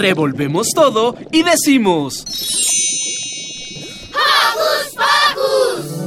Revolvemos todo y decimos... ¡Hocus Pocus!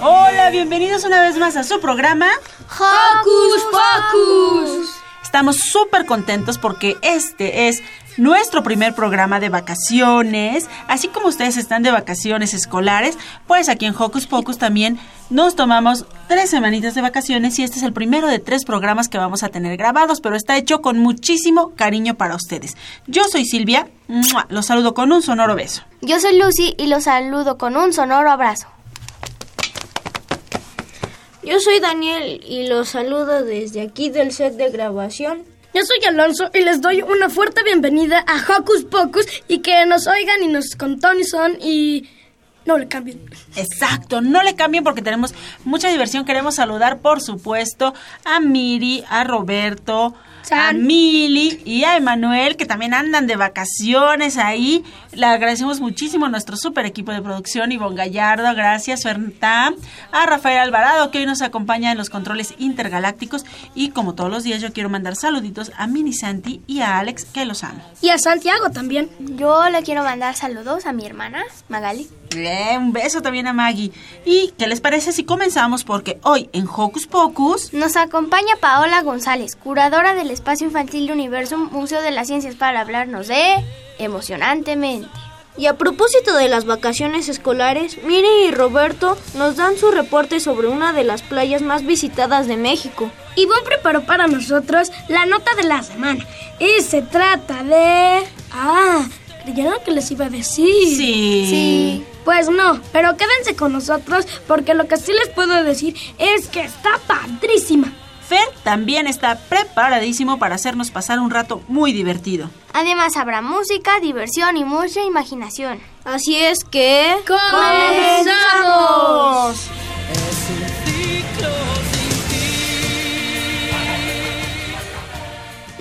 Hola, bienvenidos una vez más a su programa Hocus Pocus. Estamos súper contentos porque este es nuestro primer programa de vacaciones. Así como ustedes están de vacaciones escolares, pues aquí en Hocus Pocus también nos tomamos tres semanitas de vacaciones y este es el primero de tres programas que vamos a tener grabados, pero está hecho con muchísimo cariño para ustedes. Yo soy Silvia, los saludo con un sonoro beso. Yo soy Lucy y los saludo con un sonoro abrazo. Yo soy Daniel y los saludo desde aquí del set de grabación. Yo soy Alonso y les doy una fuerte bienvenida a Hocus Pocus y que nos oigan y nos con Tony Son y no le cambien. Exacto, no le cambien porque tenemos mucha diversión. Queremos saludar, por supuesto, a Miri, a Roberto, a. Mili y a Emanuel, que también andan de vacaciones ahí. Le agradecemos muchísimo a nuestro super equipo de producción, Ivonne Gallardo, gracias, Fernta, a Rafael Alvarado, que hoy nos acompaña en los controles intergalácticos. Y como todos los días, yo quiero mandar saluditos a Mini Santi y a Alex, que los amo. Y a Santiago también. Yo le quiero mandar saludos a mi hermana, Magali. Un beso también a Maggie. ¿Y qué les parece si comenzamos? Porque hoy en Hocus Pocus... Nos acompaña Paola González, curadora del Espacio Infantil de Universum, Museo de las Ciencias, para hablarnos de Emocionantemente. Y a propósito de las vacaciones escolares, Miri y Roberto nos dan su reporte sobre una de las playas más visitadas de México. Ivonne preparó para nosotros la nota de la semana. Y se trata de... Ah, ¿creyeron que les iba a decir? Sí. Sí. Pues no, pero quédense con nosotros porque lo que sí les puedo decir es que está padrísima. Fer también está preparadísimo para hacernos pasar un rato muy divertido. Además habrá música, diversión y mucha imaginación. Así es que... ¡Comenzamos!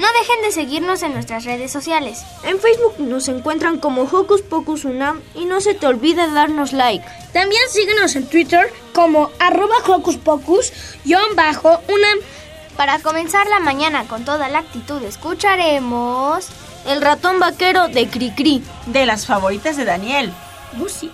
No dejen de seguirnos en nuestras redes sociales. En Facebook nos encuentran como Hocus Pocus Unam y no se te olvide darnos like. También síguenos en Twitter como arroba Hocus Pocus, bajo, una... Para comenzar la mañana con toda la actitud, escucharemos... El ratón vaquero de Cricri. De las favoritas de Daniel. Lucy.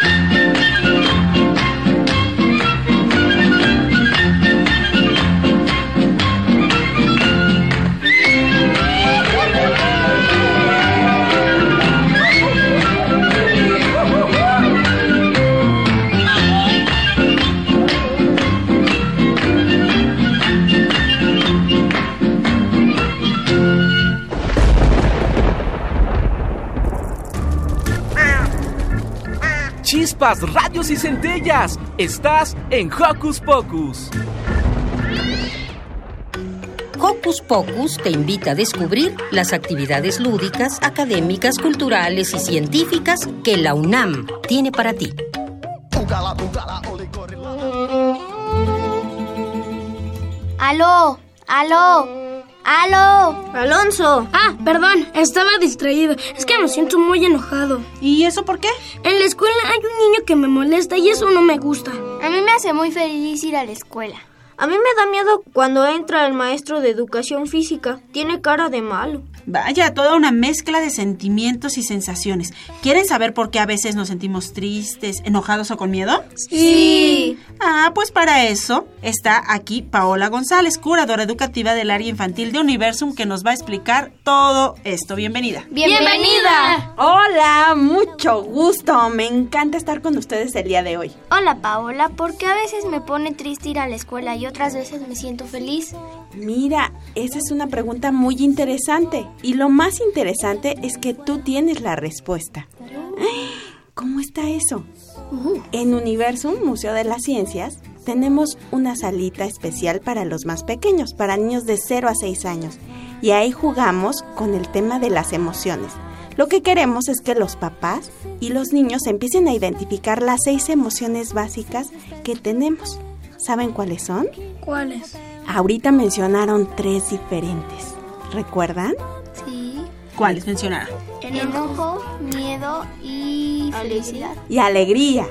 Chispas, radios y centellas. Estás en Hocus Pocus. Hocus Pocus te invita a descubrir las actividades lúdicas, académicas, culturales y científicas que la UNAM tiene para ti. ¡Aló! ¡Aló! ¡Aló! Alonso. Ah, perdón, estaba distraído. Es que me siento muy enojado. ¿Y eso por qué? En la escuela hay un niño que me molesta y eso no me gusta. A mí me hace muy feliz ir a la escuela. A mí me da miedo cuando entra el maestro de educación física. Tiene cara de malo. Vaya, toda una mezcla de sentimientos y sensaciones. ¿Quieren saber por qué a veces nos sentimos tristes, enojados o con miedo? Sí. Ah, pues para eso está aquí Paola González, curadora educativa del área infantil de Universum, que nos va a explicar todo esto. Bienvenida. Bienvenida. Hola, mucho gusto. Me encanta estar con ustedes el día de hoy. Hola Paola, ¿por qué a veces me pone triste ir a la escuela y otras veces me siento feliz? Mira, esa es una pregunta muy interesante. Y lo más interesante es que tú tienes la respuesta. ¿Cómo está eso? En Universum, Museo de las Ciencias, tenemos una salita especial para los más pequeños, para niños de 0 a 6 años. Y ahí jugamos con el tema de las emociones. Lo que queremos es que los papás y los niños empiecen a identificar las seis emociones básicas que tenemos. ¿Saben cuáles son? ¿Cuáles? Ahorita mencionaron tres diferentes. ¿Recuerdan? Sí. ¿Cuáles mencionaron? Enojo, miedo y felicidad. Y alegría.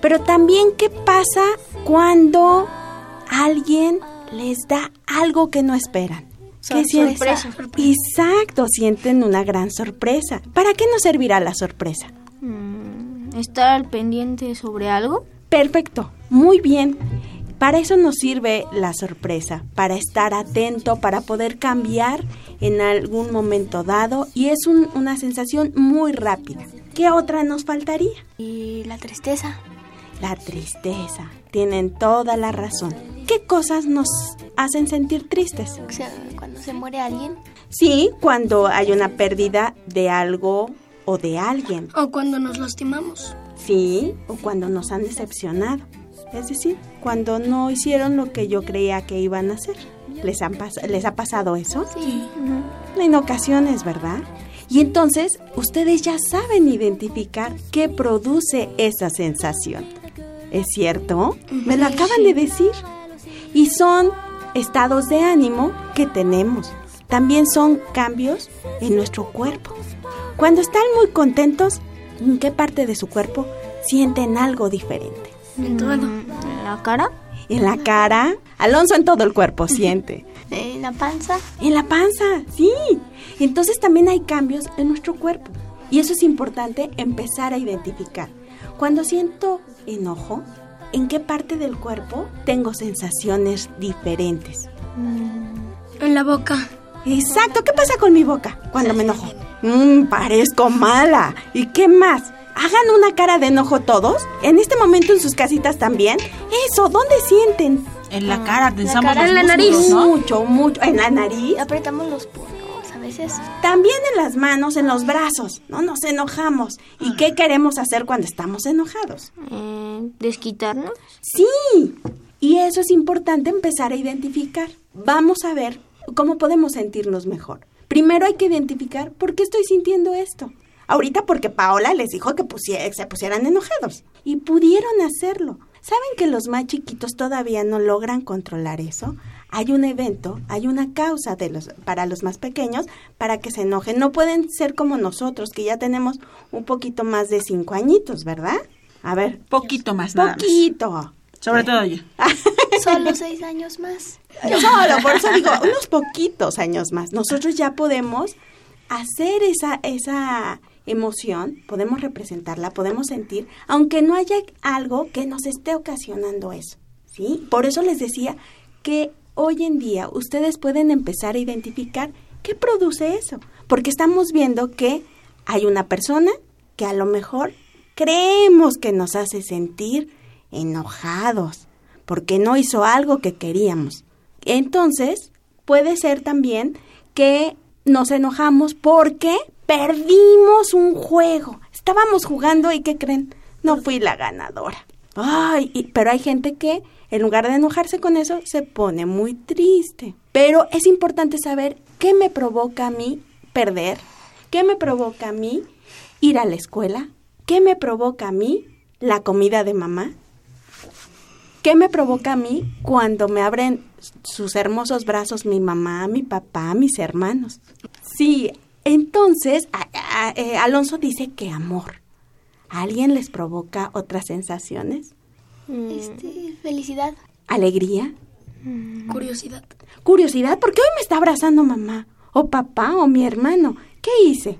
Pero también, ¿qué pasa cuando alguien les da algo que no esperan? ¿Qué sienten? Sorpresa. Exacto, sienten una gran sorpresa. ¿Para qué nos servirá la sorpresa? Mm, ¿Estar al pendiente sobre algo? Perfecto, muy bien. Para eso nos sirve la sorpresa, para estar atento, para poder cambiar en algún momento dado y es un- una sensación muy rápida. ¿Qué otra nos faltaría? Y la tristeza. La tristeza. Tienen toda la razón. ¿Qué cosas nos hacen sentir tristes? O sea, cuando se muere alguien. Sí, cuando hay una pérdida de algo o de alguien. O cuando nos lastimamos. Sí, o cuando nos han decepcionado. Es decir, cuando no hicieron lo que yo creía que iban a hacer. ¿Les, han pas- ¿Les ha pasado eso? Sí. En ocasiones, ¿verdad? Y entonces ustedes ya saben identificar qué produce esa sensación. ¿Es cierto? Me lo acaban de decir. Y son estados de ánimo que tenemos. También son cambios en nuestro cuerpo. Cuando están muy contentos, ¿en qué parte de su cuerpo sienten algo diferente? En todo. ¿En la cara? En la cara. Alonso en todo el cuerpo siente. En la panza. En la panza, sí. Entonces también hay cambios en nuestro cuerpo. Y eso es importante empezar a identificar. Cuando siento enojo, ¿en qué parte del cuerpo tengo sensaciones diferentes? En la boca. Exacto, ¿qué pasa con mi boca cuando me enojo? Mmm, parezco mala. ¿Y qué más? Hagan una cara de enojo todos. En este momento en sus casitas también. Eso, ¿dónde sienten? En la cara, tensamos cara, los en la nariz. músculos, ¿no? Mucho, mucho. En la nariz. Apretamos los puños a veces. También en las manos, en los brazos. No nos enojamos. ¿Y qué queremos hacer cuando estamos enojados? Eh, ¿Desquitarnos? Sí. Y eso es importante empezar a identificar. Vamos a ver cómo podemos sentirnos mejor. Primero hay que identificar por qué estoy sintiendo esto. Ahorita porque Paola les dijo que se pusieran enojados. Y pudieron hacerlo. ¿Saben que los más chiquitos todavía no logran controlar eso? Hay un evento, hay una causa de los, para los más pequeños para que se enojen. No pueden ser como nosotros, que ya tenemos un poquito más de cinco añitos, ¿verdad? A ver, Poquito más, nada más. poquito. Sobre todo yo. Solo seis años más. Solo, por eso digo, unos poquitos años más. Nosotros ya podemos hacer esa, esa emoción, podemos representarla, podemos sentir, aunque no haya algo que nos esté ocasionando eso. ¿Sí? Por eso les decía que hoy en día ustedes pueden empezar a identificar qué produce eso. Porque estamos viendo que hay una persona que a lo mejor creemos que nos hace sentir enojados porque no hizo algo que queríamos. Entonces, puede ser también que nos enojamos porque perdimos un juego. Estábamos jugando y ¿qué creen? No fui la ganadora. Ay, y- pero hay gente que en lugar de enojarse con eso se pone muy triste. Pero es importante saber qué me provoca a mí perder, qué me provoca a mí ir a la escuela, qué me provoca a mí la comida de mamá, ¿Qué me provoca a mí cuando me abren sus hermosos brazos mi mamá, mi papá, mis hermanos? Sí, entonces a- a- eh, Alonso dice que amor. ¿A alguien les provoca otras sensaciones? Este, felicidad. ¿Alegría? Curiosidad. Curiosidad, ¿por qué hoy me está abrazando mamá? O papá o mi hermano. ¿Qué hice?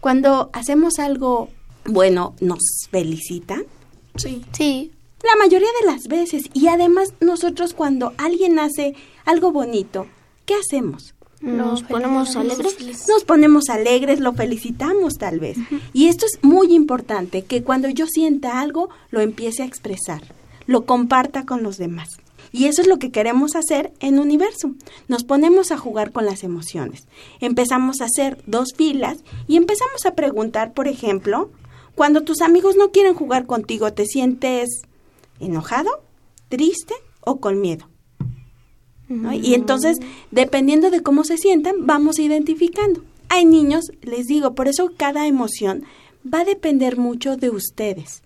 Cuando hacemos algo bueno, ¿nos felicitan? Sí. Sí. La mayoría de las veces. Y además nosotros cuando alguien hace algo bonito, ¿qué hacemos? ¿Nos ponemos alegres? Nos ponemos alegres, lo felicitamos tal vez. Y esto es muy importante, que cuando yo sienta algo, lo empiece a expresar, lo comparta con los demás. Y eso es lo que queremos hacer en Universo. Nos ponemos a jugar con las emociones. Empezamos a hacer dos filas y empezamos a preguntar, por ejemplo, cuando tus amigos no quieren jugar contigo, ¿te sientes enojado, triste o con miedo? ¿No? Y entonces, dependiendo de cómo se sientan, vamos identificando. Hay niños, les digo, por eso cada emoción va a depender mucho de ustedes.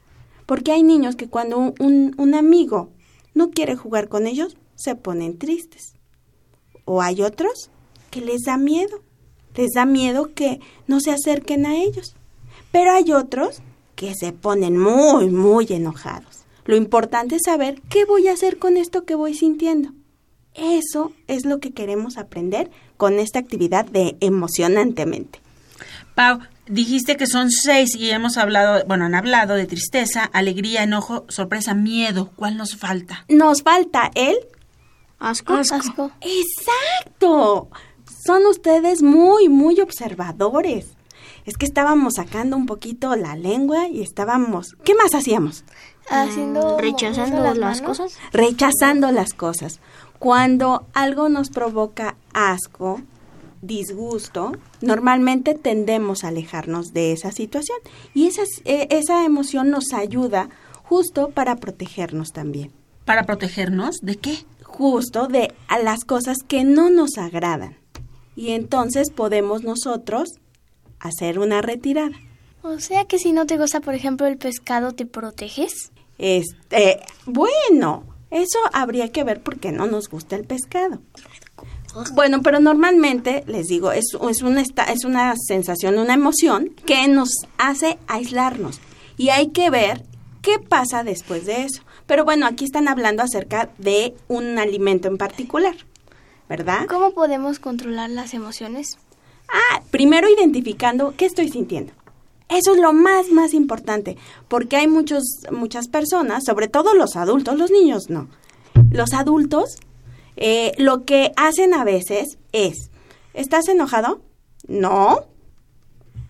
Porque hay niños que cuando un, un- un amigo no quiere jugar con ellos, se ponen tristes. O hay otros que les da miedo. Les da miedo que no se acerquen a ellos. Pero hay otros que se ponen muy, muy enojados. Lo importante es saber qué voy a hacer con esto que voy sintiendo. Eso es lo que queremos aprender con esta actividad de emocionantemente. Pau, dijiste que son seis y hemos hablado, bueno, han hablado de tristeza, alegría, enojo, sorpresa, miedo. ¿Cuál nos falta? Nos falta el ¿Asco? Asco. Exacto. Son ustedes muy, muy observadores. Es que estábamos sacando un poquito la lengua y estábamos... ¿Qué más hacíamos? Haciendo. ¿Rechazando las cosas? Rechazando las cosas. Cuando algo nos provoca asco, disgusto, normalmente tendemos a alejarnos de esa situación. Y esa, eh, esa emoción nos ayuda justo para protegernos también. ¿Para protegernos? ¿De qué? justo de a las cosas que no nos agradan. Y entonces podemos nosotros hacer una retirada. O sea que si no te gusta, por ejemplo, el pescado, ¿te proteges? Este, bueno, eso habría que ver por qué no nos gusta el pescado. Bueno, pero normalmente, les digo, es, es, una, es una sensación, una emoción que nos hace aislarnos. Y hay que ver qué pasa después de eso. Pero bueno, aquí están hablando acerca de un alimento en particular, ¿verdad? ¿Cómo podemos controlar las emociones? Ah, primero identificando qué estoy sintiendo. Eso es lo más, más importante, porque hay muchos, muchas personas, sobre todo los adultos, los niños no. Los adultos eh, lo que hacen a veces es, ¿estás enojado? No.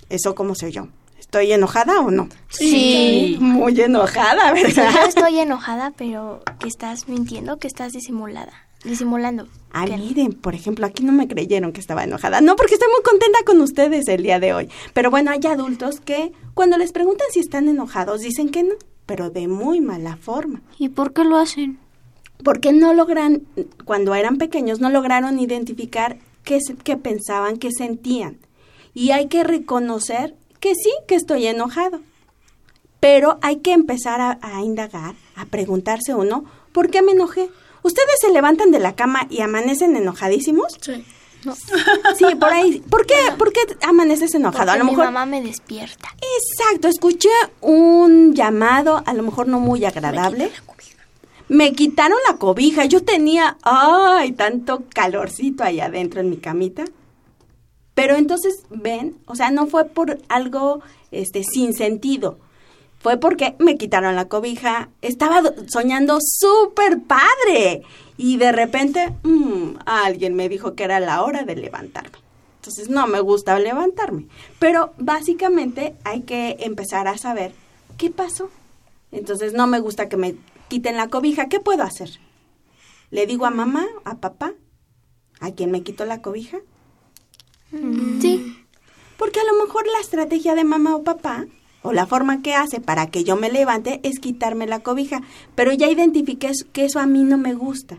Eso como soy yo. ¿Estoy enojada o no? Sí. Muy enojada, Sí, ¿verdad? yo estoy enojada, pero que estás mintiendo, que estás disimulada. Disimulando. Ah, miren, por ejemplo, aquí no me creyeron que estaba enojada. No, porque estoy muy contenta con ustedes el día de hoy. Pero bueno, hay adultos que cuando les preguntan si están enojados dicen que no, pero de muy mala forma. ¿Y por qué lo hacen? Porque no logran, cuando eran pequeños, no lograron identificar qué, qué pensaban, qué sentían. Y hay que reconocer que sí, que estoy enojado. Pero hay que empezar a, a indagar, a preguntarse uno, ¿por qué me enojé? ¿Ustedes se levantan de la cama y amanecen enojadísimos? Sí. Sí, por ahí. ¿Por qué, ¿por qué amaneces enojado? Porque a lo mi mejor. mamá me despierta. Exacto, escuché un llamado, a lo mejor no muy agradable. Me quitaron la cobija. Yo tenía, ay, tanto calorcito ahí adentro en mi camita. Pero entonces, ven, o sea, no fue por algo este sin sentido. Fue porque me quitaron la cobija. Estaba do- soñando súper padre. Y de repente, mm, alguien me dijo que era la hora de levantarme. Entonces no me gusta levantarme. Pero básicamente hay que empezar a saber qué pasó. Entonces no me gusta que me quiten la cobija. ¿Qué puedo hacer? ¿Le digo a mamá, a papá? ¿A quién me quitó la cobija? Sí. Porque a lo mejor la estrategia de mamá o papá o la forma que hace para que yo me levante es quitarme la cobija. Pero ya identifiqué que eso a mí no me gusta.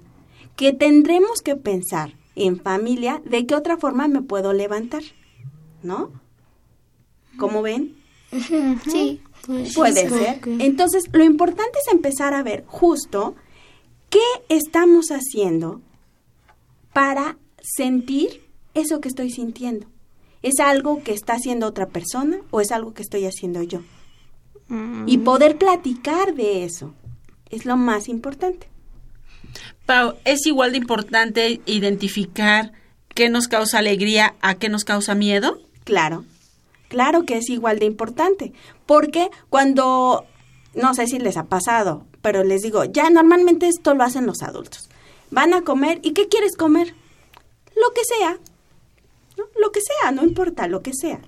Que tendremos que pensar en familia de qué otra forma me puedo levantar. ¿No? ¿Cómo ven? Sí. Puede ser. Entonces, lo importante es empezar a ver justo qué estamos haciendo para sentir eso que estoy sintiendo. ¿Es algo que está haciendo otra persona o es algo que estoy haciendo yo? Y poder platicar de eso es lo más importante. Pau, es igual de importante identificar qué nos causa alegría a qué nos causa miedo. Claro, claro que es igual de importante, porque cuando, no sé si les ha pasado, pero les digo, ya normalmente esto lo hacen los adultos. Van a comer y ¿qué quieres comer? Lo que sea, ¿no? Lo que sea, no importa, lo que sea.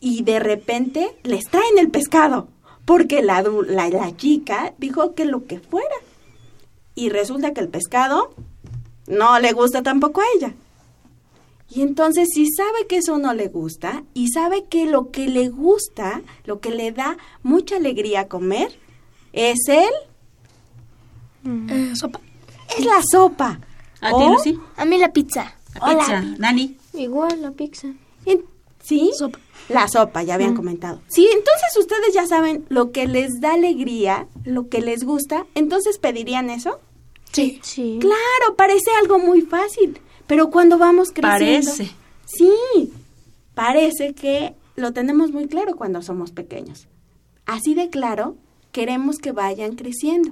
Y de repente les traen el pescado, porque la, la, la chica dijo que lo que fuera. Y resulta que el pescado no le gusta tampoco a ella. Y entonces si sabe que eso no le gusta y sabe que lo que le gusta, lo que le da mucha alegría comer, es el, Eh, sopa. es la sopa. ¿A O- ti, Lucy? A mí la pizza. La pizza. Dani. Igual la pizza. ¿Sí? Sopa. La sopa, ya habían comentado. Sí, entonces ustedes ya saben lo que les da alegría, lo que les gusta, entonces pedirían eso. Sí. Sí. Claro, parece algo muy fácil, pero cuando vamos creciendo... Parece. Sí, parece que lo tenemos muy claro cuando somos pequeños. Así de claro, queremos que vayan creciendo,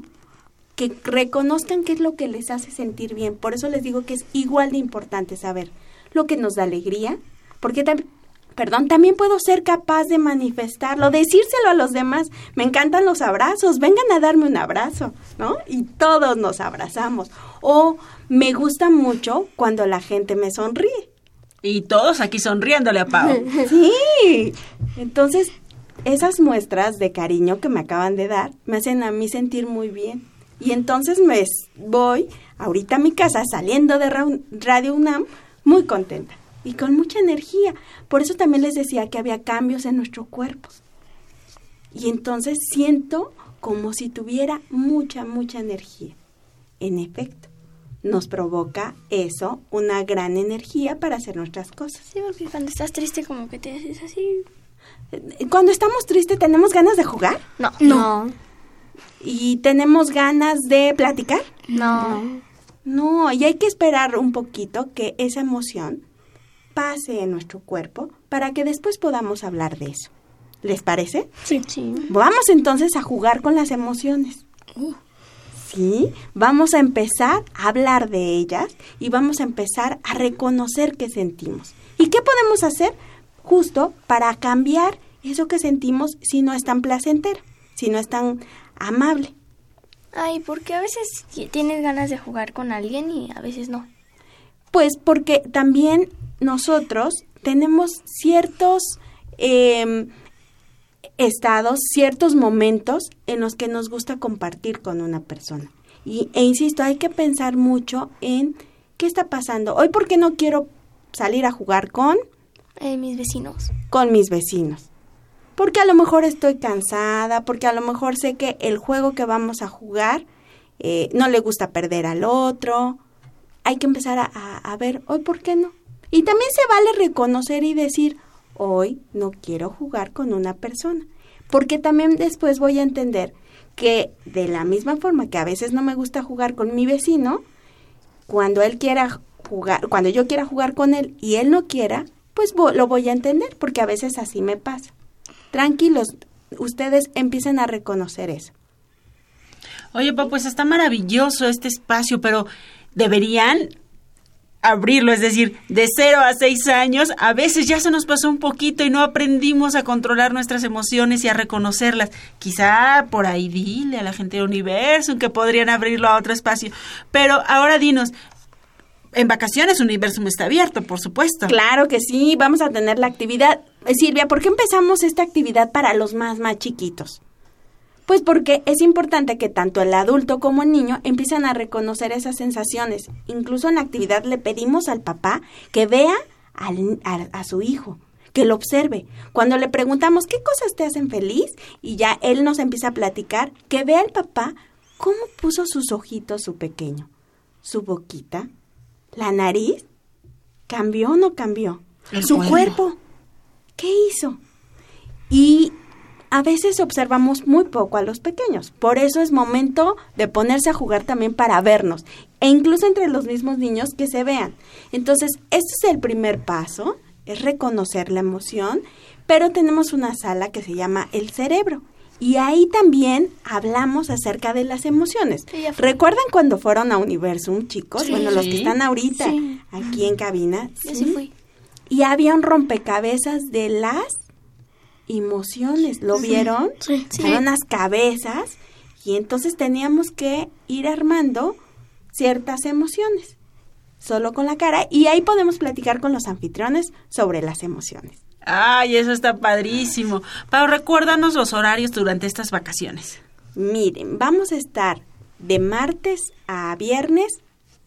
que reconozcan qué es lo que les hace sentir bien. Por eso les digo que es igual de importante saber lo que nos da alegría, porque tam- perdón, también puedo ser capaz de manifestarlo, decírselo a los demás. Me encantan los abrazos, vengan a darme un abrazo, ¿no? Y todos nos abrazamos. O me gusta mucho cuando la gente me sonríe. Y todos aquí sonriéndole a Pau. Sí. Entonces, esas muestras de cariño que me acaban de dar me hacen a mí sentir muy bien. Y entonces me voy ahorita a mi casa saliendo de Ra- Radio UNAM muy contenta y con mucha energía. Por eso también les decía que había cambios en nuestro cuerpo. Y entonces siento como si tuviera mucha, mucha energía. En efecto, nos provoca eso una gran energía para hacer nuestras cosas. Sí, porque cuando estás triste como que te haces así. Cuando estamos tristes, ¿tenemos ganas de jugar? No. No. ¿Y tenemos ganas de platicar? No. No, y hay que esperar un poquito que esa emoción pase en nuestro cuerpo para que después podamos hablar de eso. ¿Les parece? Sí. Sí. Vamos entonces a jugar con las emociones. Sí, vamos a empezar a hablar de ellas y vamos a empezar a reconocer qué sentimos. ¿Y qué podemos hacer justo para cambiar eso que sentimos si no es tan placentero, si no es tan amable? Ay, porque a veces ti- tienes ganas de jugar con alguien y a veces no. Pues porque también nosotros tenemos ciertos em, estados, ciertos momentos en los que nos gusta compartir con una persona. Y, e insisto, hay que pensar mucho en qué está pasando. Hoy, ¿por qué no quiero salir a jugar con? Eh, mis vecinos. Con mis vecinos. Porque a lo mejor estoy cansada, porque a lo mejor sé que el juego que vamos a jugar eh, no le gusta perder al otro. Hay que empezar a, a, a ver, hoy, ¿por qué no? Y también se vale reconocer y decir, hoy no quiero jugar con una persona. Porque también después voy a entender que de la misma forma que a veces no me gusta jugar con mi vecino, cuando él quiera jugar, cuando yo quiera jugar con él y él no quiera, pues lo voy a entender, porque a veces así me pasa. Tranquilos, ustedes empiecen a reconocer eso. Oye, papá, pues está maravilloso este espacio, pero deberían abrirlo, es decir, de 0 a 6 años, a veces ya se nos pasó un poquito y no aprendimos a controlar nuestras emociones y a reconocerlas. Quizá por ahí dile a la gente del universo que podrían abrirlo a otro espacio. Pero ahora dinos, en vacaciones Universum está abierto, por supuesto. Claro que sí, vamos a tener la actividad. Eh, Silvia, ¿por qué empezamos esta actividad para los más, más chiquitos? Pues porque es importante que tanto el adulto como el niño empiecen a reconocer esas sensaciones. Incluso en la actividad le pedimos al papá que vea a, a su hijo, que lo observe. Cuando le preguntamos qué cosas te hacen feliz y ya él nos empieza a platicar, que vea al papá cómo puso sus ojitos su pequeño, su boquita, la nariz, cambió o no cambió, El su cuerpo. cuerpo, ¿qué hizo? Y a veces observamos muy poco a los pequeños. Por eso es momento de ponerse a jugar también para vernos. E incluso entre los mismos niños que se vean. Entonces, este es el primer paso, es reconocer la emoción, pero tenemos una sala que se llama el cerebro. Y ahí también hablamos acerca de las emociones. Sí. ¿Recuerdan cuando fueron a Universum, chicos? Sí. bueno, los que están ahorita Sí. aquí en cabina. Yo sí fui. Y había un rompecabezas de las emociones. ¿Lo vieron? Sí. Eran unas cabezas y entonces teníamos que ir armando ciertas emociones, solo con la cara, y ahí podemos platicar con los anfitriones sobre las emociones. Ay, eso está padrísimo. Pau, recuérdanos los horarios durante estas vacaciones. Miren, vamos a estar de martes a viernes,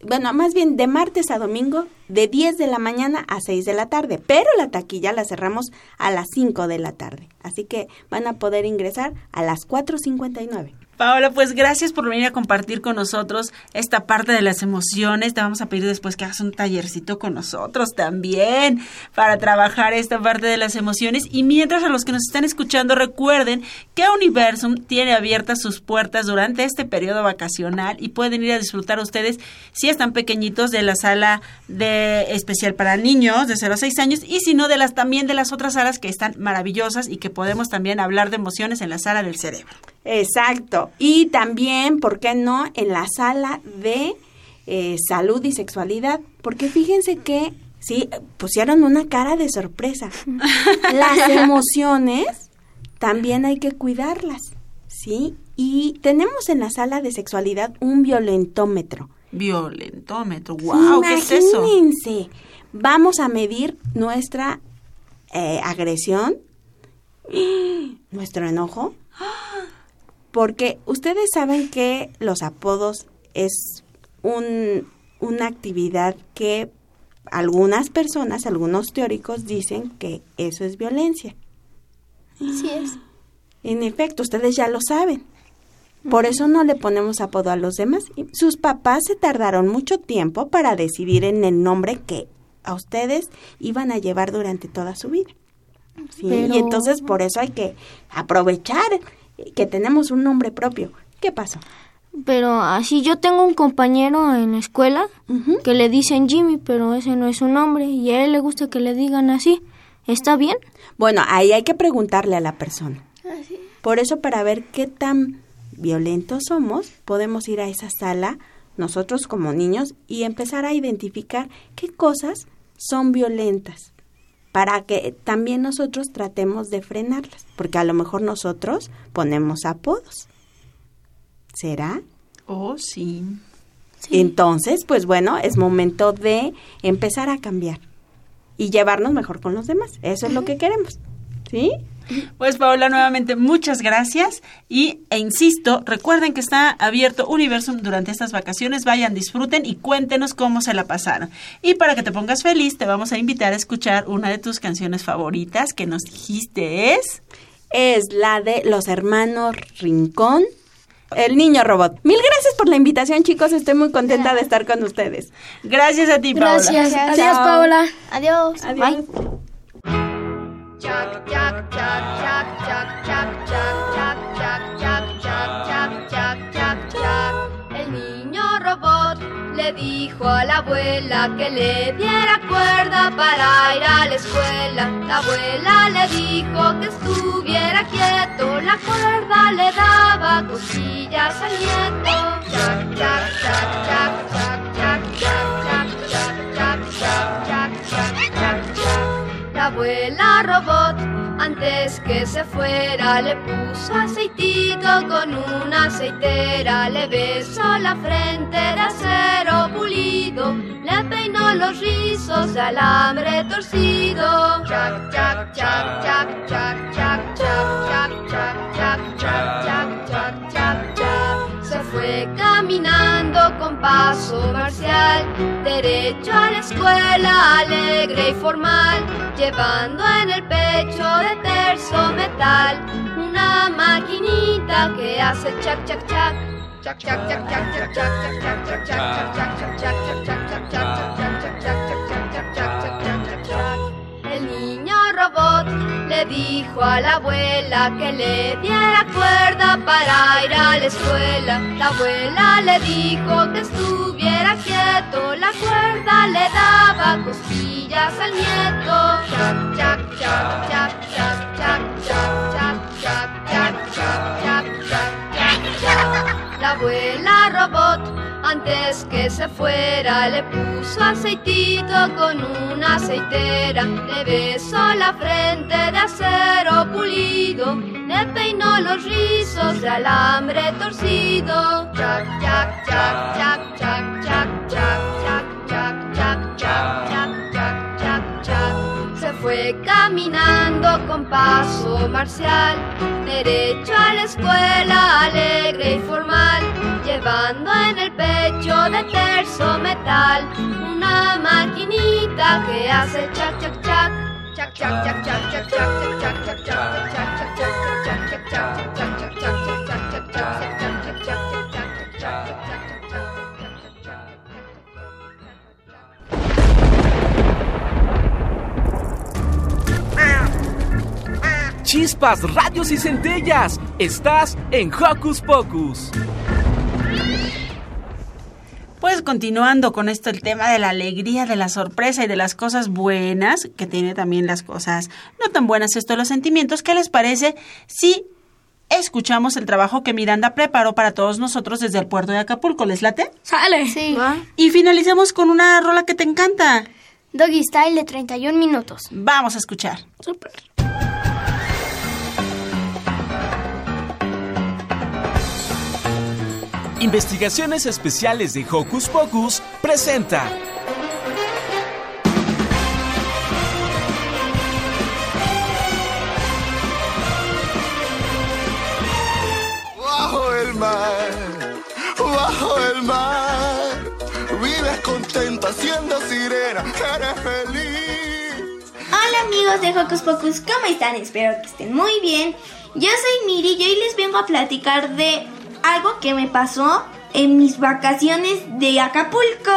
bueno, más bien de martes a domingo, de 10 de la mañana a 6 de la tarde, pero la taquilla la cerramos a las 5 de la tarde, así que van a poder ingresar a las 4.59. Paola, pues gracias por venir a compartir con nosotros esta parte de las emociones. Te vamos a pedir después que hagas un tallercito con nosotros también para trabajar esta parte de las emociones. Y mientras a los que nos están escuchando recuerden que Universum tiene abiertas sus puertas durante este periodo vacacional y pueden ir a disfrutar ustedes si están pequeñitos de la sala de especial para niños de 0 a 6 años y si no de las también de las otras salas que están maravillosas y que podemos también hablar de emociones en la sala del cerebro. Exacto. Y también, ¿por qué no?, en la sala de eh, salud y sexualidad. Porque fíjense que, sí, pusieron una cara de sorpresa. Las emociones también hay que cuidarlas, ¿sí? Y tenemos en la sala de sexualidad un violentómetro. Violentómetro, wow, ¿qué es eso? Imagínense, vamos a medir nuestra eh, agresión, nuestro enojo, porque ustedes saben que los apodos es un, una actividad que algunas personas, algunos teóricos dicen que eso es violencia. Sí es. En efecto, ustedes ya lo saben. Por eso no le ponemos apodo a los demás. Sus papás se tardaron mucho tiempo para decidir en el nombre que a ustedes iban a llevar durante toda su vida. Sí, Pero- Y entonces por eso hay que aprovechar que tenemos un nombre propio. ¿Qué pasó? Pero así yo tengo un compañero en la escuela que le dicen Jimmy, pero ese no es su nombre y a él le gusta que le digan así. ¿Está bien? Bueno, ahí hay que preguntarle a la persona. Ah. Por eso, para ver qué tan violentos somos, podemos ir a esa sala, nosotros como niños, y empezar a identificar qué cosas son violentas, para que también nosotros tratemos de frenarlas, porque a lo mejor nosotros ponemos apodos. ¿Será? Oh, sí. Entonces, pues bueno, es momento de empezar a cambiar y llevarnos mejor con los demás. Eso es lo que queremos. ¿Sí? Pues Paola, nuevamente muchas gracias y e insisto, recuerden que está abierto Universum durante estas vacaciones, vayan, disfruten y cuéntenos cómo se la pasaron. Y para que te pongas feliz, te vamos a invitar a escuchar una de tus canciones favoritas que nos dijiste es Es la de los hermanos Rincón. El niño robot. Mil gracias por la invitación, chicos. Estoy muy contenta de estar con ustedes. Gracias a ti, Paola. Gracias. Adiós. Paola. Adiós. Adiós. El niño robot le dijo a la abuela que le diera cuerda para ir a la escuela. La abuela le dijo que estuviera quieto, la cuerda le daba cosillas al nieto. Abuela robot, antes que se fuera, le puso aceitito con una aceitera. Le besó la frente de acero pulido, le peinó los rizos de alambre torcido. Chac, chac, chac, chac, chac, chac, chac, chac, chac, chac, chac, fue caminando con paso marcial, derecho a la escuela, alegre y formal, llevando en el pecho de terzo metal una maquinita que hace chac chac chac. Chac chac chac le dijo a la abuela que le diera cuerda para ir a la escuela. La abuela le dijo que estuviera quieto, la cuerda le daba cosquillas al nieto. La abuela robot antes que se fuera le puso aceitito con una aceitera, le besó la frente de acero pulido, le peinó los rizos de alambre torcido. Chac, chac, chac, chac, chac, chac, chac, chac, chac, fue caminando con paso marcial, derecho a la escuela, alegre y formal, llevando en el pecho de terzo metal una maquinita que hace chac chac chac. Chac chac chac chac chac chac chac chac chac chac chac chac Chispas, radios y centellas. Estás en Hocus Pocus. Pues continuando con esto, el tema de la alegría, de la sorpresa y de las cosas buenas, que tiene también las cosas no tan buenas, esto de los sentimientos, ¿qué les parece si escuchamos el trabajo que Miranda preparó para todos nosotros desde el puerto de Acapulco? ¿Les late? Sale. Sí. Y finalicemos con una rola que te encanta. Doggy Style de 31 minutos. Vamos a escuchar. Súper. Investigaciones Especiales de Hocus Pocus presenta Bajo el mar, bajo el mar, vives contenta siendo sirena, eres feliz. Hola amigos de Hocus Pocus, ¿cómo están? Espero que estén muy bien. Yo soy Miri y hoy les vengo a platicar de algo que me pasó en mis vacaciones de Acapulco.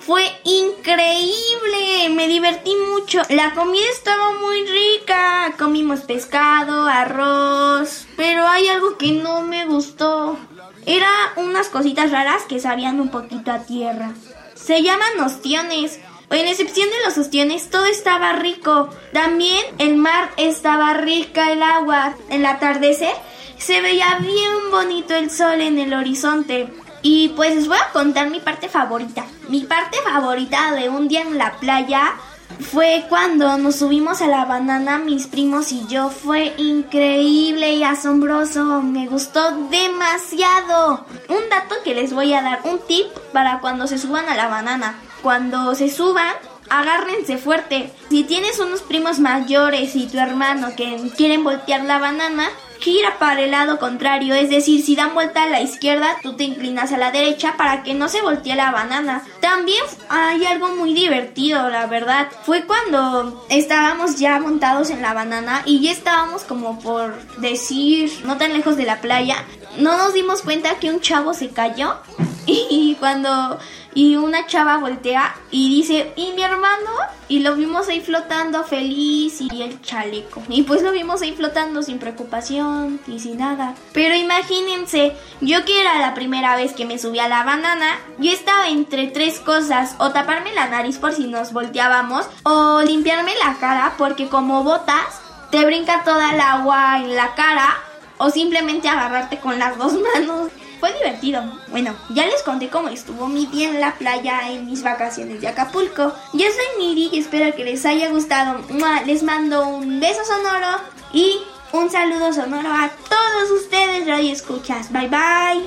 Fue increíble, me divertí mucho. La comida estaba muy rica. Comimos pescado, arroz, pero hay algo que no me gustó. Era unas cositas raras que sabían un poquito a tierra. Se llaman ostiones. En excepción de los ostiones, todo estaba rico. También el mar estaba rica, el agua. El atardecer se veía bien bonito el sol en el horizonte. Y pues les voy a contar mi parte favorita. Mi parte favorita de un día en la playa fue cuando nos subimos a la banana mis primos y yo. Fue increíble y asombroso. Me gustó demasiado. Un dato que les voy a dar, un tip para cuando se suban a la banana. Cuando se suban, agárrense fuerte. Si tienes unos primos mayores y tu hermano que quieren voltear la banana, gira para el lado contrario, es decir, si dan vuelta a la izquierda, tú te inclinas a la derecha para que no se voltee la banana. También hay algo muy divertido, la verdad. Fue cuando estábamos ya montados en la banana y ya estábamos como por decir, no tan lejos de la playa. No nos dimos cuenta que un chavo se cayó y cuando y una chava voltea y dice, ¿y mi hermano? Y lo vimos ahí flotando feliz y el chaleco. Y pues lo vimos ahí flotando sin preocupación y sin nada. Pero imagínense, yo que era la primera vez que me subí a la banana, yo estaba entre tres cosas, o taparme la nariz por si nos volteábamos, o limpiarme la cara porque como botas, te brinca toda el agua en la cara, o simplemente agarrarte con las dos manos. Fue divertido. Bueno, ya les conté cómo estuvo mi día en la playa en mis vacaciones de Acapulco. Yo soy Miri y espero que les haya gustado. Les mando un beso sonoro y un saludo sonoro a todos ustedes, Radio Escuchas. Bye bye.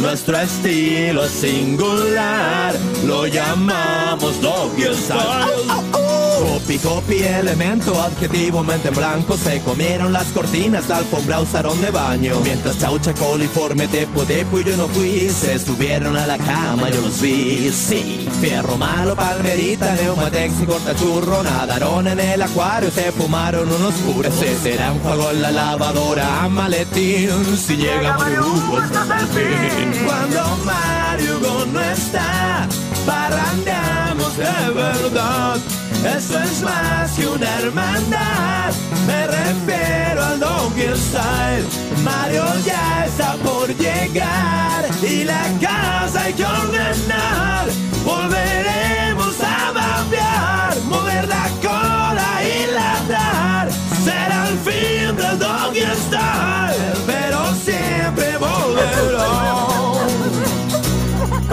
Nuestro estilo es singular, lo llamamos Doggy Style. Copy, copy, elemento, adjetivo, mente en blanco. Se comieron las cortinas, la alfombra usaron de baño. Mientras chaucha, coliforme, tepo, tepo y yo no fui Se subieron a la cama, yo los vi, sí Fierro malo, palmerita, neumatex y cortachurro Nadaron en el acuario, se fumaron unos puros Ese será un juego en la lavadora, maletín. Si llega Mario Hugo, hasta el fin Cuando Mario no está Parrandeamos de verdad eso es más que una hermandad. Me refiero al Donkey Style. Mario ya está por llegar y la casa hay que ordenar. Volveremos a babear, mover la cola y ladrar. Será el fin del Donkey Style, pero siempre volverá.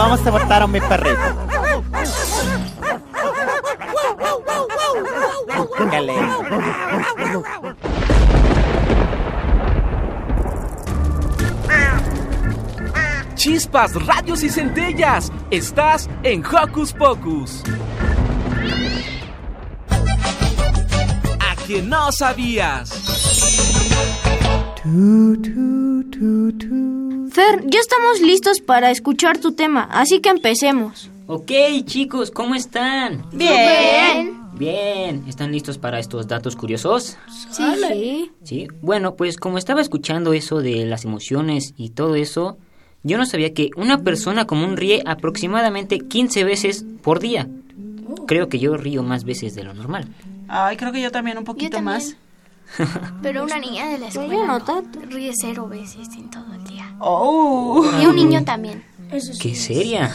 ¿Cómo se portaron mis perritos? Lindo. Chispas, radios y centellas. Estás en Hocus Pocus. A que no sabías. Fer, ya estamos listos para escuchar tu tema, así que empecemos. Ok, chicos, ¿cómo están? Bien. Bien, ¿están listos para estos datos curiosos? Sí. Sí. Bueno, pues como estaba escuchando eso de las emociones y todo eso, yo no sabía que una persona común ríe aproximadamente 15 veces por día. Creo que yo río más veces de lo normal. Ay, creo que yo también un poquito más. Pero una niña de la escuela no, nota. ríe cero veces en todo. Oh. Y un niño también. ¡Qué seria!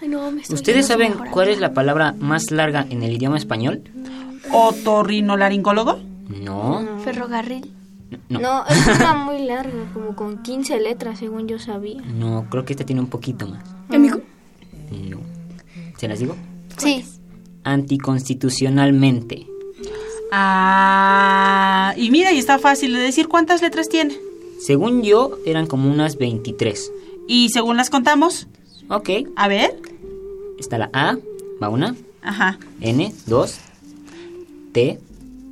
Ay, no, me estoy ¿Ustedes saben cuál es la palabra más larga en el idioma español? ¿Otorrinolaringólogo? No. Ferrocarril. No. No, esta está muy larga, como con 15 letras, según yo sabía. No, creo que este tiene un poquito más. Amigo. No. ¿Se las digo? Sí. Anticonstitucionalmente. Ah, y mira, y está fácil de decir cuántas letras tiene. Según yo, eran como unas 23. Y según las contamos, Ok. a ver. Está la A, va una. Ajá. N, dos. T,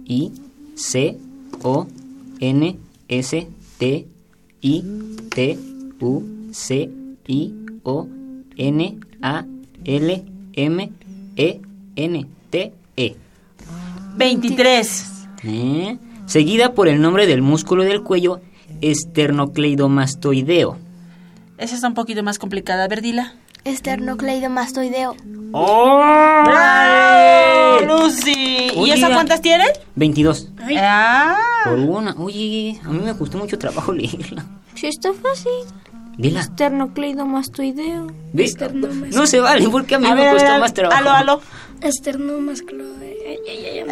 I, C, O, N, S, T, I, T, U, C, I, O, N, A, L, M E N T E. 23. ¿Eh? Seguida por el nombre del músculo del cuello esternocleidomastoideo. Esa está un poquito más complicada. A ver, dila. Esternocleidomastoideo. ¡Oh! ¡Bravo, Lucy! ¿Y Oye, esa ya- cuántas tiene? 22. Ah. Por una. Oye, a mí me costó mucho trabajo leerla. Sí, está fácil. Dila. Esternocleidomastoideo. Ve, No se vale, porque a mí A me ver, ver, más trabajo. Aló, aló. Ay, ay, ay, ay.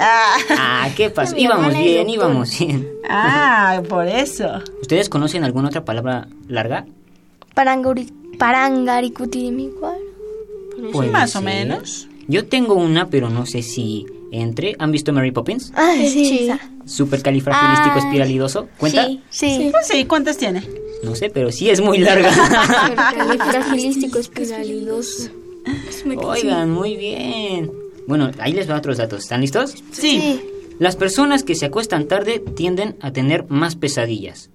Ah, ¿qué pasó? Íbamos bien, íbamos bien. Ah, por eso. ¿Ustedes conocen alguna otra palabra larga? Paranguri- Parangaricutirimiguar. Puede más o menos. Yo tengo una, pero no sé si entre. ¿Han visto Mary Poppins? Ah, sí. Supercalifragilístico espiralidoso. ¿Cuenta? Sí, sí. Sí, ¿cuántas tiene? No sé, pero sí es muy larga. Fragilístico espiralidoso. Oigan, muy bien. Bueno, ahí les va otros datos. ¿Están listos? Sí. Las personas que se acuestan tarde tienden a tener más pesadillas.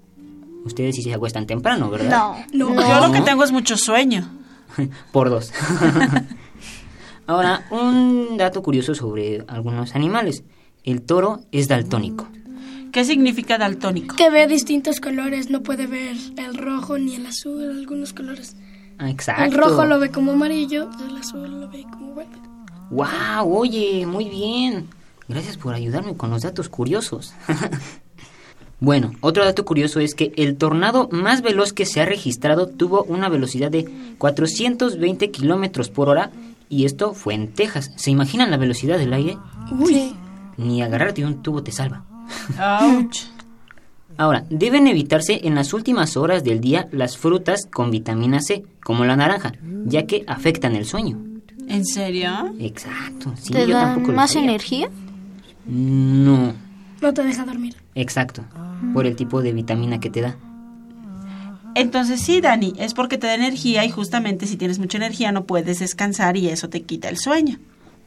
Ustedes sí se acuestan temprano, ¿verdad? No. Yo lo que tengo es mucho sueño. Por dos. Ahora, un dato curioso sobre algunos animales. El toro es daltónico. ¿Qué significa daltónico? Que ve distintos colores, no puede ver el rojo ni el azul, algunos colores. Exacto. El rojo lo ve como amarillo, el azul lo ve como verde. ¡Wow! Oye, muy bien. Gracias por ayudarme con los datos curiosos. bueno, otro dato curioso es que el tornado más veloz que se ha registrado tuvo una velocidad de 420 kilómetros por hora y esto fue en Texas. ¿Se imaginan la velocidad del aire? Sí. Ni agarrarte un tubo te salva. Ouch. Ahora, deben evitarse en las últimas horas del día las frutas con vitamina C, como la naranja, ya que afectan el sueño. ¿En serio? Exacto. Sí, ¿Te yo da tampoco lo más sabía. energía? No, No te deja dormir. exacto. Por el tipo de vitamina que te da. Entonces sí, Dani, es porque te da energía y justamente si tienes mucha energía no puedes descansar y eso te quita el sueño.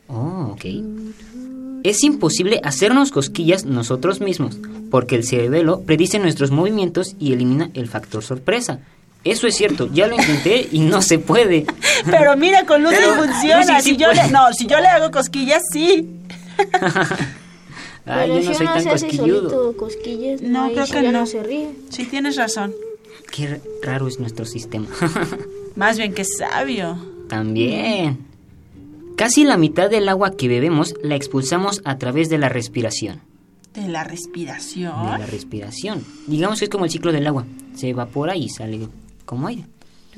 Oh, ok. Es imposible hacernos cosquillas nosotros mismos, porque el cerebelo predice nuestros movimientos y elimina el factor sorpresa. Eso es cierto, ya lo intenté y no se puede. Pero mira, con Lucy Pero funciona. Lucy sí si yo le, no, si yo le hago cosquillas, sí. Ay, yo Pero no si soy uno tan se hace cosquilludo. solito cosquillas, No, ahí creo sí que no. se ríe. Sí, tienes razón. Qué r- raro es nuestro sistema. Más bien que sabio. También. Casi la mitad del agua que bebemos la expulsamos a través de la respiración. De la De respiración. la respiración. Digamos que es como el ciclo del agua. Se evapora y sale como aire.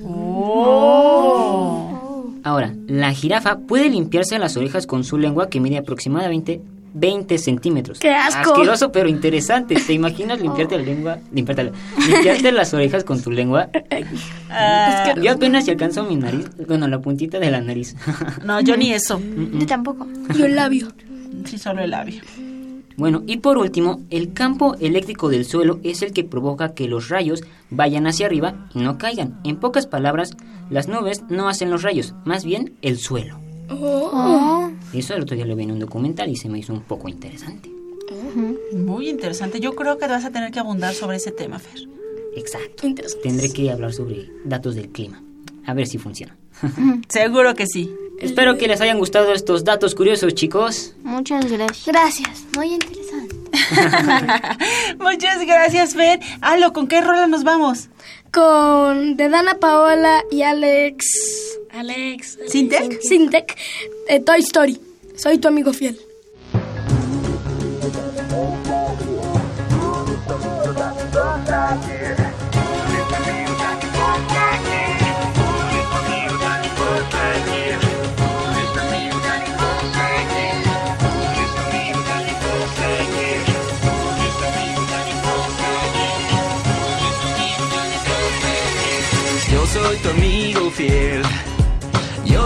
Oh. Ahora, la jirafa puede limpiarse las orejas con su lengua que mide aproximadamente 20 centímetros. ¡Qué asco! Asqueroso pero interesante. ¿Te imaginas limpiarte la lengua? Limpiarte, la- limpiarte las orejas con tu lengua. Ah, Yo apenas si alcanzo mi nariz, bueno, la puntita de la nariz. no, yo ni eso. Yo tampoco. Yo el labio. Sí, solo el labio. Bueno, y por último, el campo eléctrico del suelo es el que provoca que los rayos vayan hacia arriba y no caigan. En pocas palabras, las nubes no hacen los rayos, más bien el suelo. Oh. Eso el otro día lo vi en un documental y se me hizo un poco interesante. Muy interesante. Yo creo que vas a tener que abundar sobre ese tema, Fer. Exacto. Interesante. Tendré que hablar sobre datos del clima. A ver si funciona. Seguro que sí. Espero que les hayan gustado estos datos curiosos, chicos. Muchas gracias. Gracias. Muy interesante. Muchas gracias, Fer. Alo, ¿con qué rola nos vamos? Con de Dana Paola y Alex. Alex. ¿Sintec? Sintec. De Toy Story. Soy tu amigo fiel. Yo soy tu amigo fiel.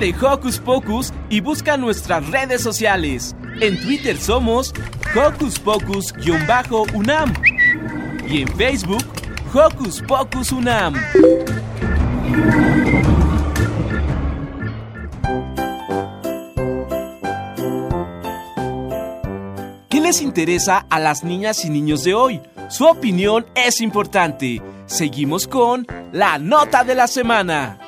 de Hocus Pocus y busca nuestras redes sociales. En Twitter somos Hocus Pocus-UNAM y en Facebook Hocus Pocus UNAM. ¿Qué les interesa a las niñas y niños de hoy? Su opinión es importante. Seguimos con la nota de la semana.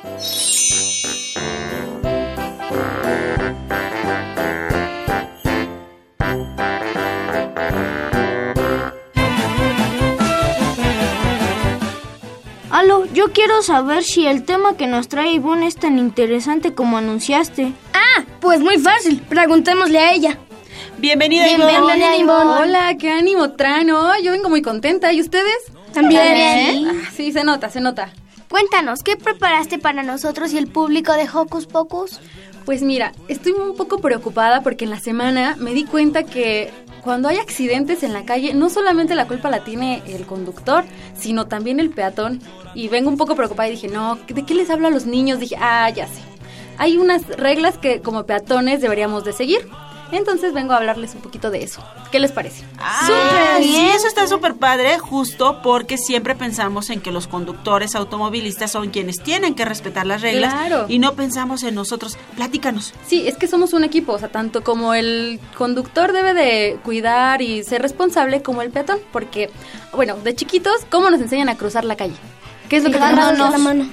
Alo, yo quiero saber si el tema que nos trae Ivonne es tan interesante como anunciaste. Ah, pues muy fácil. Preguntémosle a ella. Bienvenida, Bienvenida, Ivonne. Hola, qué ánimo traen hoy. Yo vengo muy contenta. ¿Y ustedes? También. ¿Sí? Ah, sí, se nota, se nota. Cuéntanos, ¿qué preparaste para nosotros y el público de Hocus Pocus? Pues mira, estoy un poco preocupada porque en la semana me di cuenta que cuando hay accidentes en la calle, no solamente la culpa la tiene el conductor, sino también el peatón. Y vengo un poco preocupada y dije, no, ¿de qué les hablo a los niños? Dije, ah, ya sé. Hay unas reglas que como peatones deberíamos de seguir. Entonces vengo a hablarles un poquito de eso. ¿Qué les parece? Ah, sí, eso está súper padre, justo porque siempre pensamos en que los conductores automovilistas son quienes tienen que respetar las reglas Claro. y no pensamos en nosotros. Platícanos. Sí, es que somos un equipo, o sea, tanto como el conductor debe de cuidar y ser responsable como el peatón, porque, bueno, de chiquitos, ¿cómo nos enseñan a cruzar la calle? ¿Qué es lo que tenemos? la mano.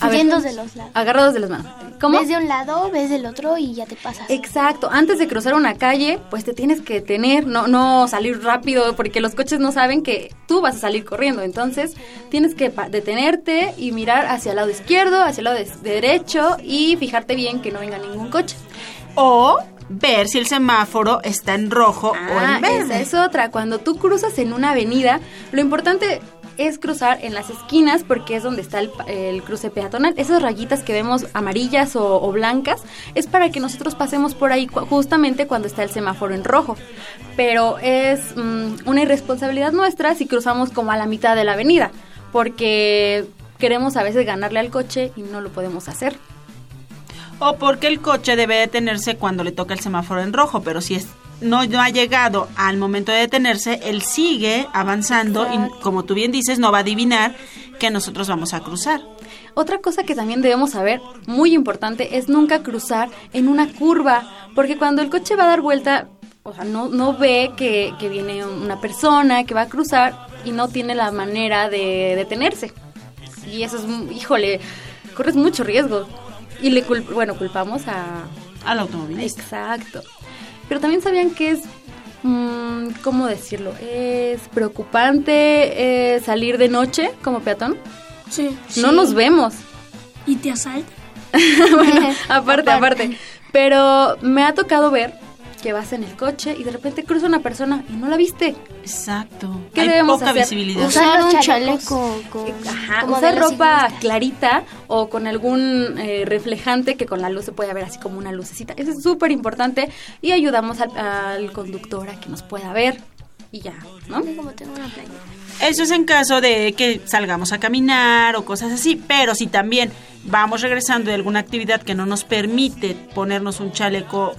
A ver. Yendo de los lados. Agarrados de las manos. ¿Cómo? Ves de un lado, ves del otro y ya te pasas. Exacto, antes de cruzar una calle, pues te tienes que detener, no, no salir rápido, porque los coches no saben que tú vas a salir corriendo. Entonces, tienes que detenerte y mirar hacia el lado izquierdo, hacia el lado de- derecho y fijarte bien que no venga ningún coche. O ver si el semáforo está en rojo o Ah, en verde. esa es otra. Cuando tú cruzas en una avenida, lo importante es cruzar en las esquinas porque es donde está el, el cruce peatonal. Esas rayitas que vemos amarillas o, blancas es para que nosotros pasemos por ahí justamente cuando está el semáforo en rojo. Pero es mm, una irresponsabilidad nuestra si cruzamos como a la mitad de la avenida porque queremos a veces ganarle al coche y no lo podemos hacer. O porque el coche debe detenerse cuando le toca el semáforo en rojo, pero si es no, no ha llegado al momento de detenerse, él sigue avanzando y como tú bien dices, no va a adivinar que nosotros vamos a cruzar. Otra cosa que también debemos saber, muy importante, es nunca cruzar en una curva, porque cuando el coche va a dar vuelta, o sea, no, no ve que, que viene una persona que va a cruzar y no tiene la manera de detenerse. Y eso es, híjole, corres mucho riesgo. Y le cul- bueno, culpamos a... Al automovilista. Exacto. Pero también sabían que es, mm, ¿cómo decirlo? Es preocupante eh, salir de noche como peatón. Sí. No nos vemos. ¿Y te asaltan? bueno, aparte, aparte. Pero me ha tocado ver que vas en el coche y de repente cruza una persona y no la viste. Exacto. ¿Qué Hay debemos poca hacer? visibilidad. Usar un chaleco con... Ajá, usar ropa clarita o con algún eh, reflejante que con la luz se pueda ver así como una lucecita. Eso es súper importante y ayudamos al, al conductor a que nos pueda ver y ya, ¿no? Como tengo una playa. Eso es en caso de que salgamos a caminar o cosas así, pero si también vamos regresando de alguna actividad que no nos permite ponernos un chaleco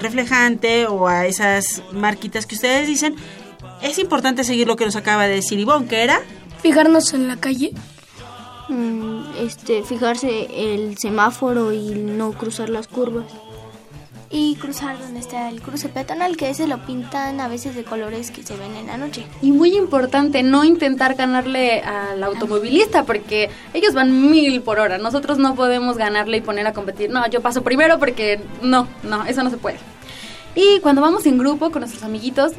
reflejante o a esas marquitas que ustedes dicen, es importante seguir lo que nos acaba de decir Ivonne, que era Fijarnos en la calle. Mm, este, fijarse el semáforo y no cruzar las curvas. Y cruzar donde está el cruce peatonal, que ese lo pintan a veces de colores que se ven en la noche. Y muy importante, no intentar ganarle al automovilista porque ellos van mil por hora. Nosotros no podemos ganarle y poner a competir. No, yo paso primero porque no, no, eso no se puede. Y cuando vamos en grupo con nuestros amiguitos,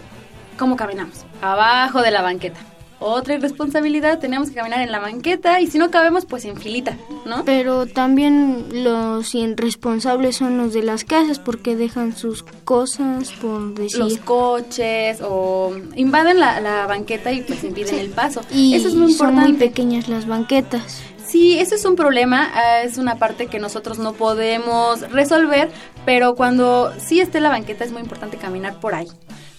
¿cómo caminamos? Abajo de la banqueta. Otra irresponsabilidad, tenemos que caminar en la banqueta y si no cabemos, pues en filita, ¿no? Pero también los irresponsables son los de las casas porque dejan sus cosas, por decir. Los coches o invaden la, la banqueta y pues impiden el paso. y eso es muy son importante. muy pequeñas las banquetas. Sí, eso es un problema, ah, es una parte que nosotros no podemos resolver, pero cuando sí esté la banqueta es muy importante caminar por ahí.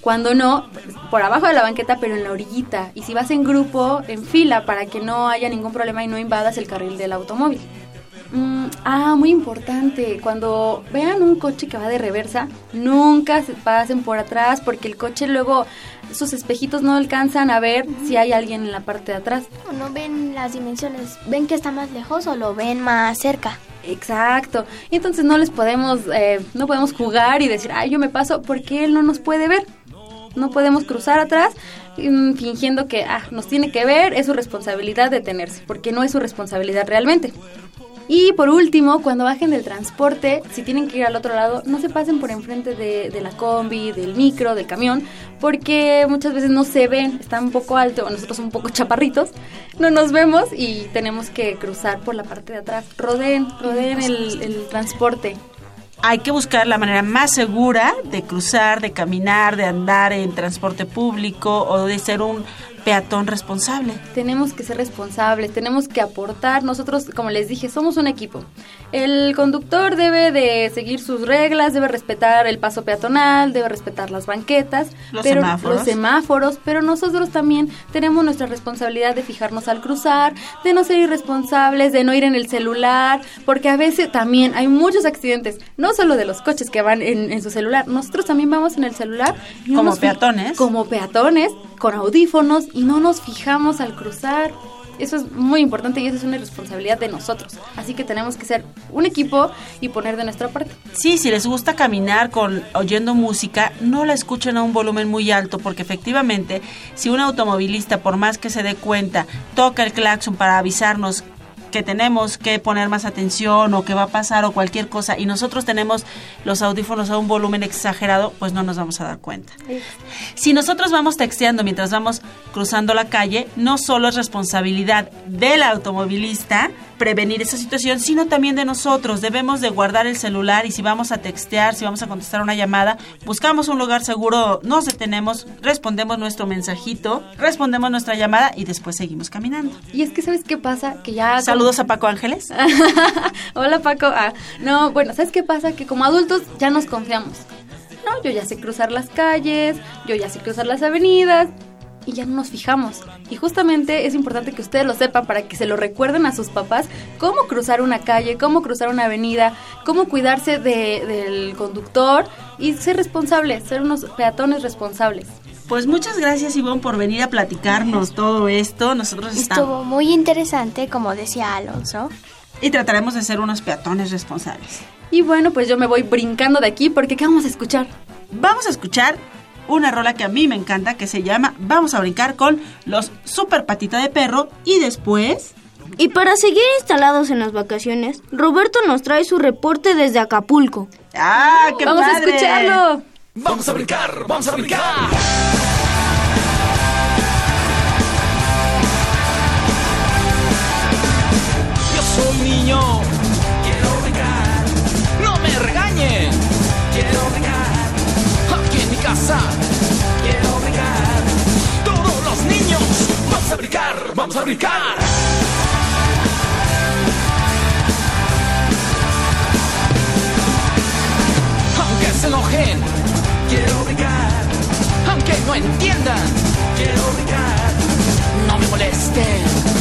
Cuando no, por abajo de la banqueta, pero en la orillita. Y si vas en grupo, en fila, para que no haya ningún problema y no invadas el carril del automóvil. Mm, ah, muy importante. Cuando vean un coche que va de reversa, nunca se pasen por atrás porque el coche luego sus espejitos no alcanzan a ver si hay alguien en la parte de atrás. O no ven las dimensiones, ven que está más lejos o lo ven más cerca. Exacto. Y entonces no les podemos, eh, no podemos jugar y decir, ay, yo me paso porque él no nos puede ver. No podemos cruzar atrás mm, fingiendo que ah, nos tiene que ver, es su responsabilidad detenerse, porque no es su responsabilidad realmente. Y por último, cuando bajen del transporte, si tienen que ir al otro lado, no se pasen por enfrente de, de la combi, del micro, del camión, porque muchas veces no se ven, están un poco alto, o nosotros un poco chaparritos, no nos vemos y tenemos que cruzar por la parte de atrás. Rodeen, rodeen el, el transporte. Hay que buscar la manera más segura de cruzar, de caminar, de andar en transporte público o de ser un peatón responsable. Tenemos que ser responsables, tenemos que aportar. Nosotros, como les dije, somos un equipo. El conductor debe de seguir sus reglas, debe respetar el paso peatonal, debe respetar las banquetas, Los pero, semáforos. los semáforos, pero nosotros también tenemos nuestra responsabilidad de fijarnos al cruzar, de no ser irresponsables, de no ir en el celular, porque a veces también hay muchos accidentes, no solo de los coches que van en, en su celular, nosotros también vamos en el celular. Como peatones. Como peatones, con audífonos y no nos fijamos al cruzar. Eso es muy importante y eso es una responsabilidad de nosotros. Así que tenemos que ser un equipo y poner de nuestra parte. Sí, si les gusta caminar con oyendo música, no la escuchen a un volumen muy alto porque efectivamente, si un automovilista por más que se dé cuenta, toca el claxon para avisarnos que tenemos que poner más atención o que va a pasar o cualquier cosa y nosotros tenemos los audífonos a un volumen exagerado, pues no nos vamos a dar cuenta. Si nosotros vamos texteando mientras vamos cruzando la calle, no solo es responsabilidad del automovilista prevenir esa situación, sino también de nosotros. Debemos de guardar el celular y si vamos a textear, si vamos a contestar una llamada, buscamos un lugar seguro, nos detenemos, respondemos nuestro mensajito, respondemos nuestra llamada y después seguimos caminando. Y es que, ¿sabes qué pasa? Que ya... Saludos a Paco Ángeles. Hola Paco. Ah, no, bueno, ¿sabes qué pasa? Que como adultos ya nos confiamos. No, yo ya sé cruzar las calles, yo ya sé cruzar las avenidas y ya no nos fijamos. Y justamente es importante que ustedes lo sepan para que se lo recuerden a sus papás cómo cruzar una calle, cómo cruzar una avenida, cómo cuidarse de- del conductor y ser responsables, ser unos peatones responsables. Pues muchas gracias Ivonne por venir a platicarnos todo esto. Nosotros estamos Estuvo muy interesante, como decía Alonso. y trataremos de ser unos peatones responsables. Y bueno, pues yo me voy brincando de aquí porque ¿qué vamos a escuchar? Vamos a escuchar una rola que a mí me encanta que se llama Vamos a brincar con los Super Patita de Perro y después... Y para seguir instalados en las vacaciones, Roberto nos trae su reporte desde Acapulco. ¡Ah, qué Vamos a escucharlo. Vamos a brincar, vamos a brincar. Quiero brincar. Todos los niños, vamos a brincar, vamos a brincar. Aunque se enojen, quiero brincar. Aunque no entiendan, quiero brincar. No me molesten,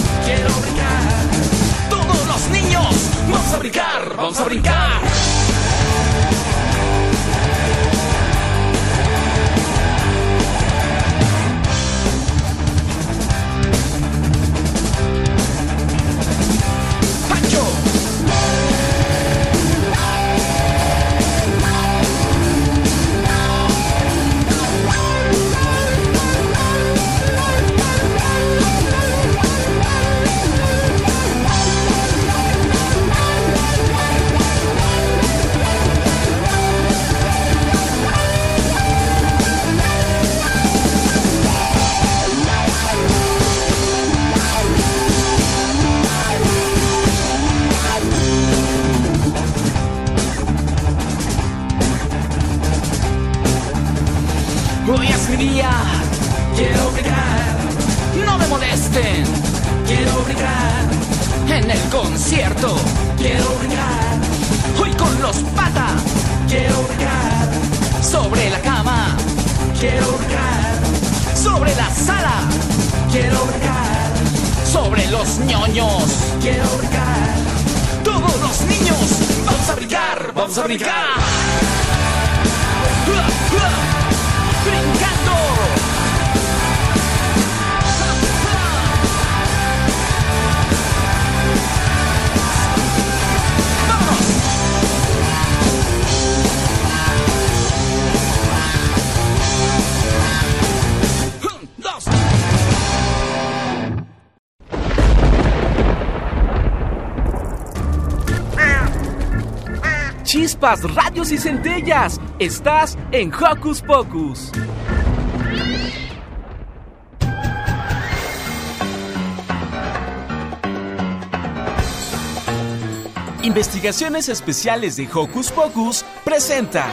Chispas, radios y centellas. Estás en Hocus Pocus. Investigaciones Especiales de Hocus Pocus presenta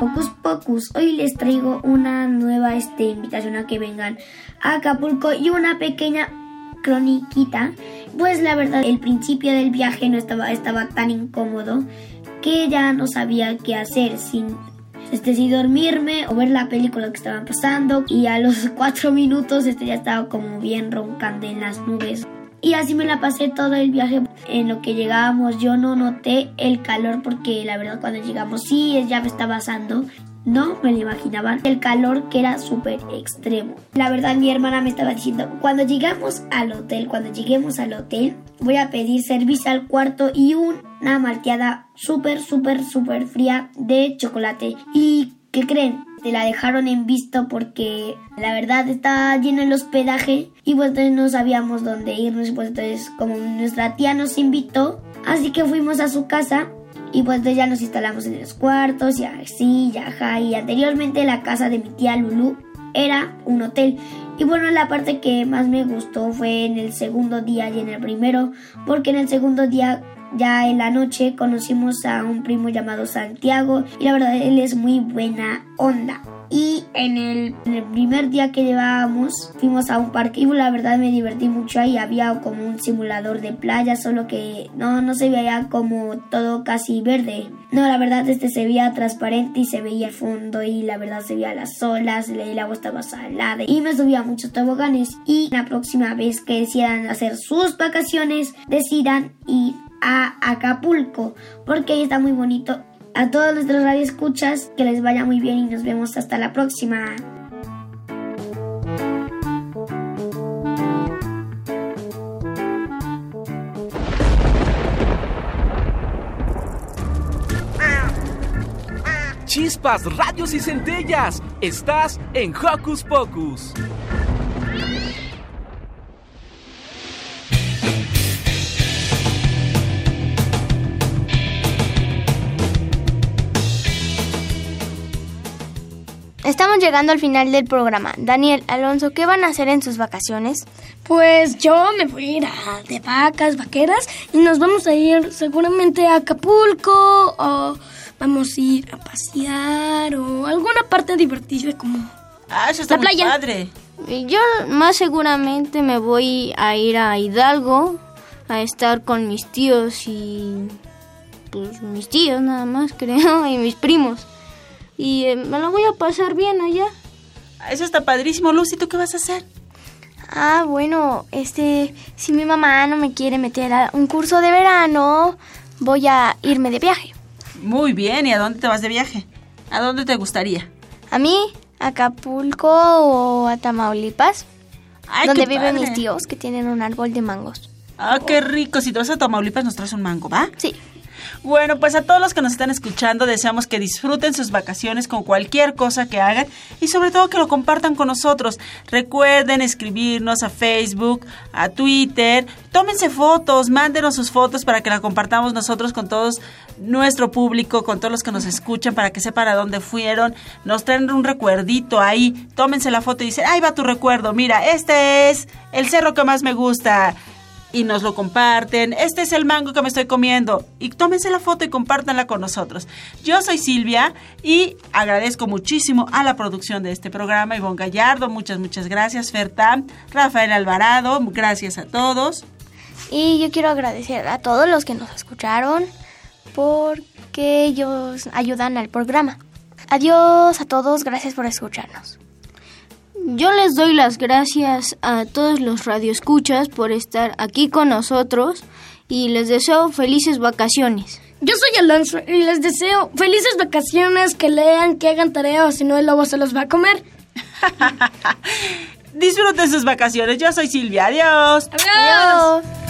Hocus Pocus, hoy les traigo una nueva este, invitación a que vengan a Acapulco y una pequeña croniquita. Pues la verdad, el principio del viaje no estaba, estaba tan incómodo que ya no sabía qué hacer sin este, si dormirme o ver la película que estaban pasando y a los cuatro minutos este ya estaba como bien roncando en las nubes. Y así me la pasé todo el viaje. En lo que llegábamos yo no noté el calor porque la verdad cuando llegamos sí ya me estaba asando. No me lo imaginaban el calor que era súper extremo. La verdad mi hermana me estaba diciendo, cuando llegamos al hotel, cuando lleguemos al hotel, voy a pedir servicio al cuarto y una malteada súper, súper, súper fría de chocolate. ¿Y qué creen? Te la dejaron en visto porque la verdad estaba lleno el hospedaje y pues entonces no sabíamos dónde irnos. Pues entonces como nuestra tía nos invitó, así que fuimos a su casa y pues entonces ya nos instalamos en los cuartos y así, ya, ja. Y anteriormente la casa de mi tía Lulu era un hotel. Y bueno, la parte que más me gustó fue en el segundo día y en el primero, porque en el segundo día ya en la noche conocimos a un primo llamado Santiago y la verdad él es muy buena onda. Y en el, primer día que llevábamos fuimos a un parque y la verdad me divertí mucho ahí. Había como un simulador de playa, solo que no, no se veía como todo casi verde. No, la verdad este se veía transparente y se veía el fondo y la verdad se veía las olas, el agua estaba salada y me subía muchos toboganes. Y la próxima vez que decidan hacer sus vacaciones, decidan ir a Acapulco porque ahí está muy bonito. A todos nuestros radioescuchas, que les vaya muy bien y nos vemos hasta la próxima. Chispas, radios y centellas. Estás en Hocus Pocus. Estamos llegando al final del programa. Daniel, Alonso, ¿qué van a hacer en sus vacaciones? Pues yo me voy a ir a de vacas, vaqueras y nos vamos a ir seguramente a Acapulco o vamos a ir a pasear o alguna parte divertida como Ah, eso está la muy playa. padre. Yo más seguramente me voy a ir a Hidalgo a estar con mis tíos y pues mis tíos nada más creo y mis primos y eh, me lo voy a pasar bien allá. Eso está padrísimo, Lucy. ¿Tú qué vas a hacer? Ah, bueno, este, si mi mamá no me quiere meter a un curso de verano, voy a irme de viaje. Muy bien. ¿Y a dónde te vas de viaje? ¿A dónde te gustaría? A mí, a Acapulco o a Tamaulipas, Ay, donde qué viven padre. mis tíos que tienen un árbol de mangos. Ah, qué rico. Si te vas a Tamaulipas, nos traes un mango, ¿va? Sí. Bueno, pues a todos los que nos están escuchando, deseamos que disfruten sus vacaciones con cualquier cosa que hagan y sobre todo que lo compartan con nosotros. Recuerden escribirnos a Facebook, a Twitter, tómense fotos, mándenos sus fotos para que la compartamos nosotros con todos nuestro público, con todos los que nos escuchan, para que sepan a dónde fueron. Nos traen un recuerdito ahí, tómense la foto y dicen, ahí va tu recuerdo, mira, este es el cerro que más me gusta y nos lo comparten. Este es el mango que me estoy comiendo. Y tómense la foto y compártanla con nosotros. Yo soy Silvia y agradezco muchísimo a la producción de este programa. Ivonne Gallardo, muchas, muchas gracias. Fertam, Rafael Alvarado, gracias a todos. Y yo quiero agradecer a todos los que nos escucharon porque ellos ayudan al programa. Adiós a todos, gracias por escucharnos. Yo les doy las gracias a todos los radioescuchas por estar aquí con nosotros y les deseo felices vacaciones. Yo soy Alonso y les deseo felices vacaciones, que lean, que hagan tareas, si no el lobo se los va a comer. Disfruten sus vacaciones. Yo soy Silvia. Adiós. Adiós.